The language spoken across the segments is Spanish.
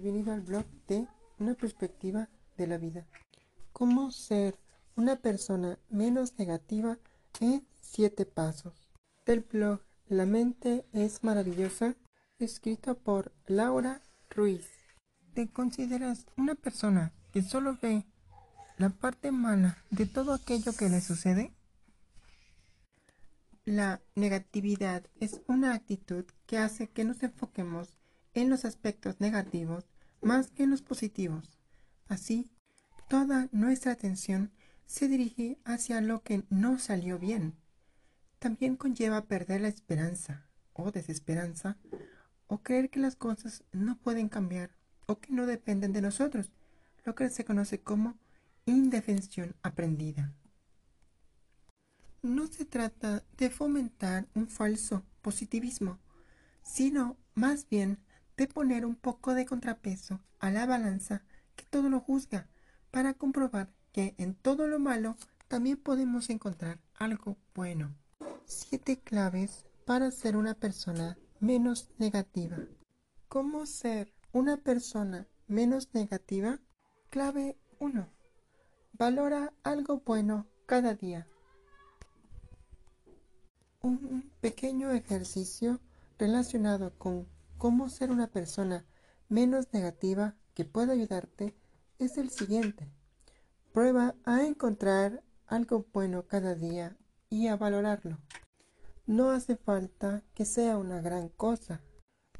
bienvenido al blog de Una perspectiva de la vida. Cómo ser una persona menos negativa en 7 pasos. Del blog La mente es maravillosa, escrito por Laura Ruiz. ¿Te consideras una persona que solo ve la parte mala de todo aquello que le sucede? La negatividad es una actitud que hace que nos enfoquemos en los aspectos negativos más que en los positivos. Así, toda nuestra atención se dirige hacia lo que no salió bien. También conlleva perder la esperanza o desesperanza o creer que las cosas no pueden cambiar o que no dependen de nosotros, lo que se conoce como indefensión aprendida. No se trata de fomentar un falso positivismo, sino más bien de poner un poco de contrapeso a la balanza que todo lo juzga para comprobar que en todo lo malo también podemos encontrar algo bueno. Siete claves para ser una persona menos negativa. ¿Cómo ser una persona menos negativa? Clave 1. Valora algo bueno cada día. Un pequeño ejercicio relacionado con cómo ser una persona menos negativa que pueda ayudarte es el siguiente. Prueba a encontrar algo bueno cada día y a valorarlo. No hace falta que sea una gran cosa.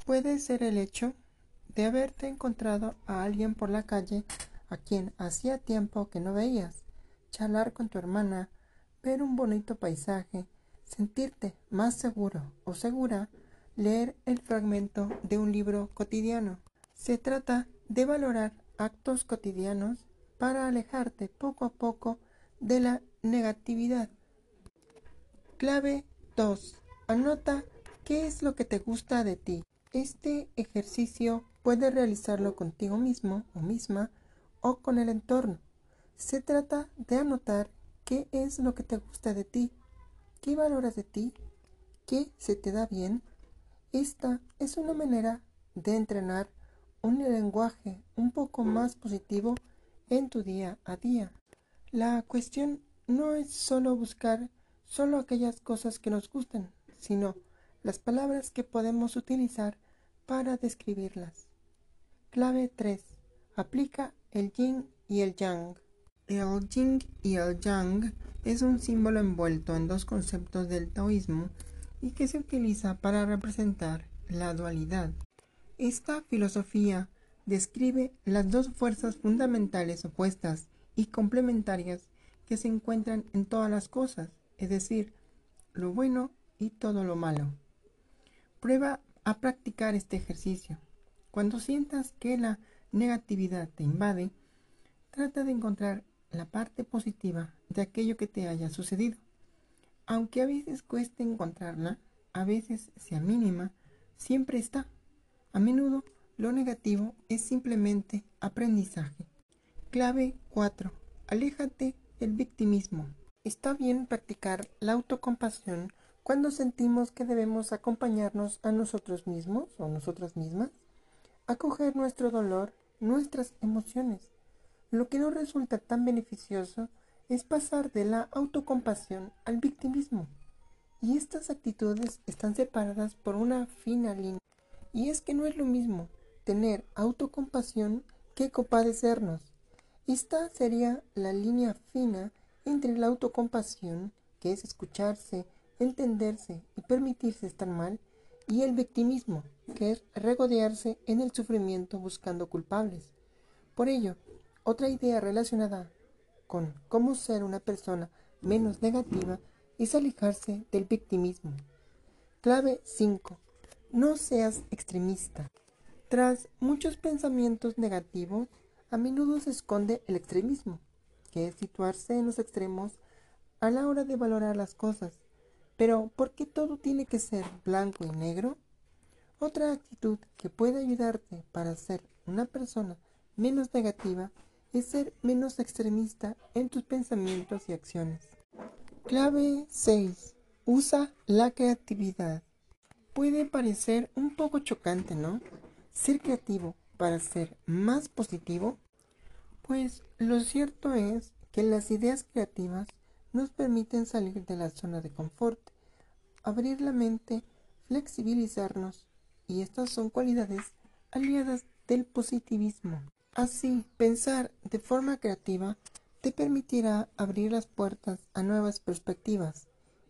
Puede ser el hecho de haberte encontrado a alguien por la calle a quien hacía tiempo que no veías, charlar con tu hermana, ver un bonito paisaje, sentirte más seguro o segura leer el fragmento de un libro cotidiano. Se trata de valorar actos cotidianos para alejarte poco a poco de la negatividad. Clave 2. Anota qué es lo que te gusta de ti. Este ejercicio puedes realizarlo contigo mismo o misma o con el entorno. Se trata de anotar qué es lo que te gusta de ti, qué valoras de ti, qué se te da bien esta es una manera de entrenar un lenguaje un poco más positivo en tu día a día. La cuestión no es solo buscar solo aquellas cosas que nos gustan, sino las palabras que podemos utilizar para describirlas. Clave 3. Aplica el yin y el yang. El yin y el yang es un símbolo envuelto en dos conceptos del taoísmo y que se utiliza para representar la dualidad. Esta filosofía describe las dos fuerzas fundamentales opuestas y complementarias que se encuentran en todas las cosas, es decir, lo bueno y todo lo malo. Prueba a practicar este ejercicio. Cuando sientas que la negatividad te invade, trata de encontrar la parte positiva de aquello que te haya sucedido. Aunque a veces cueste encontrarla, a veces sea mínima, siempre está. A menudo lo negativo es simplemente aprendizaje. Clave 4. Aléjate del victimismo. Está bien practicar la autocompasión cuando sentimos que debemos acompañarnos a nosotros mismos o nosotras mismas, acoger nuestro dolor, nuestras emociones. Lo que no resulta tan beneficioso es pasar de la autocompasión al victimismo. Y estas actitudes están separadas por una fina línea. Y es que no es lo mismo tener autocompasión que compadecernos. Esta sería la línea fina entre la autocompasión, que es escucharse, entenderse y permitirse estar mal, y el victimismo, que es regodearse en el sufrimiento buscando culpables. Por ello, otra idea relacionada con cómo ser una persona menos negativa es alejarse del victimismo. Clave 5. No seas extremista. Tras muchos pensamientos negativos, a menudo se esconde el extremismo, que es situarse en los extremos a la hora de valorar las cosas. Pero, ¿por qué todo tiene que ser blanco y negro? Otra actitud que puede ayudarte para ser una persona menos negativa es ser menos extremista en tus pensamientos y acciones. Clave 6. Usa la creatividad. Puede parecer un poco chocante, ¿no? Ser creativo para ser más positivo? Pues lo cierto es que las ideas creativas nos permiten salir de la zona de confort, abrir la mente, flexibilizarnos, y estas son cualidades aliadas del positivismo. Así, pensar de forma creativa te permitirá abrir las puertas a nuevas perspectivas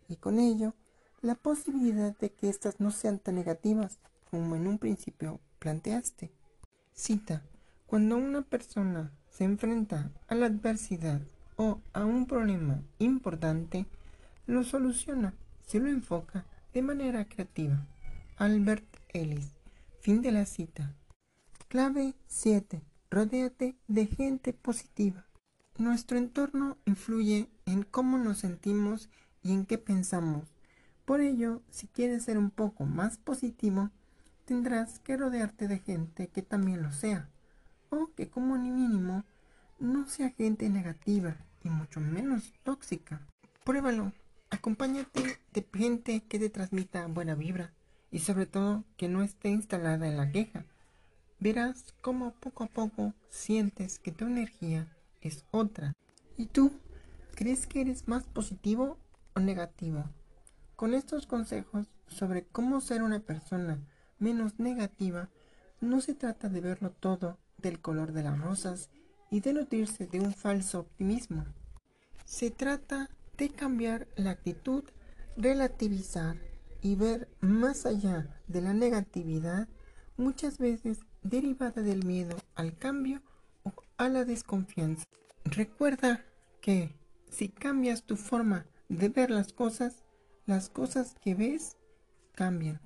y con ello la posibilidad de que éstas no sean tan negativas como en un principio planteaste. Cita, cuando una persona se enfrenta a la adversidad o a un problema importante, lo soluciona si lo enfoca de manera creativa. Albert Ellis. Fin de la cita. Clave 7. Rodéate de gente positiva. Nuestro entorno influye en cómo nos sentimos y en qué pensamos. Por ello, si quieres ser un poco más positivo, tendrás que rodearte de gente que también lo sea, o que como mínimo no sea gente negativa y mucho menos tóxica. Pruébalo, acompáñate de gente que te transmita buena vibra y sobre todo que no esté instalada en la queja verás cómo poco a poco sientes que tu energía es otra. ¿Y tú? ¿Crees que eres más positivo o negativo? Con estos consejos sobre cómo ser una persona menos negativa, no se trata de verlo todo del color de las rosas y de nutrirse de un falso optimismo. Se trata de cambiar la actitud, relativizar y ver más allá de la negatividad, muchas veces derivada del miedo al cambio o a la desconfianza. Recuerda que si cambias tu forma de ver las cosas, las cosas que ves cambian.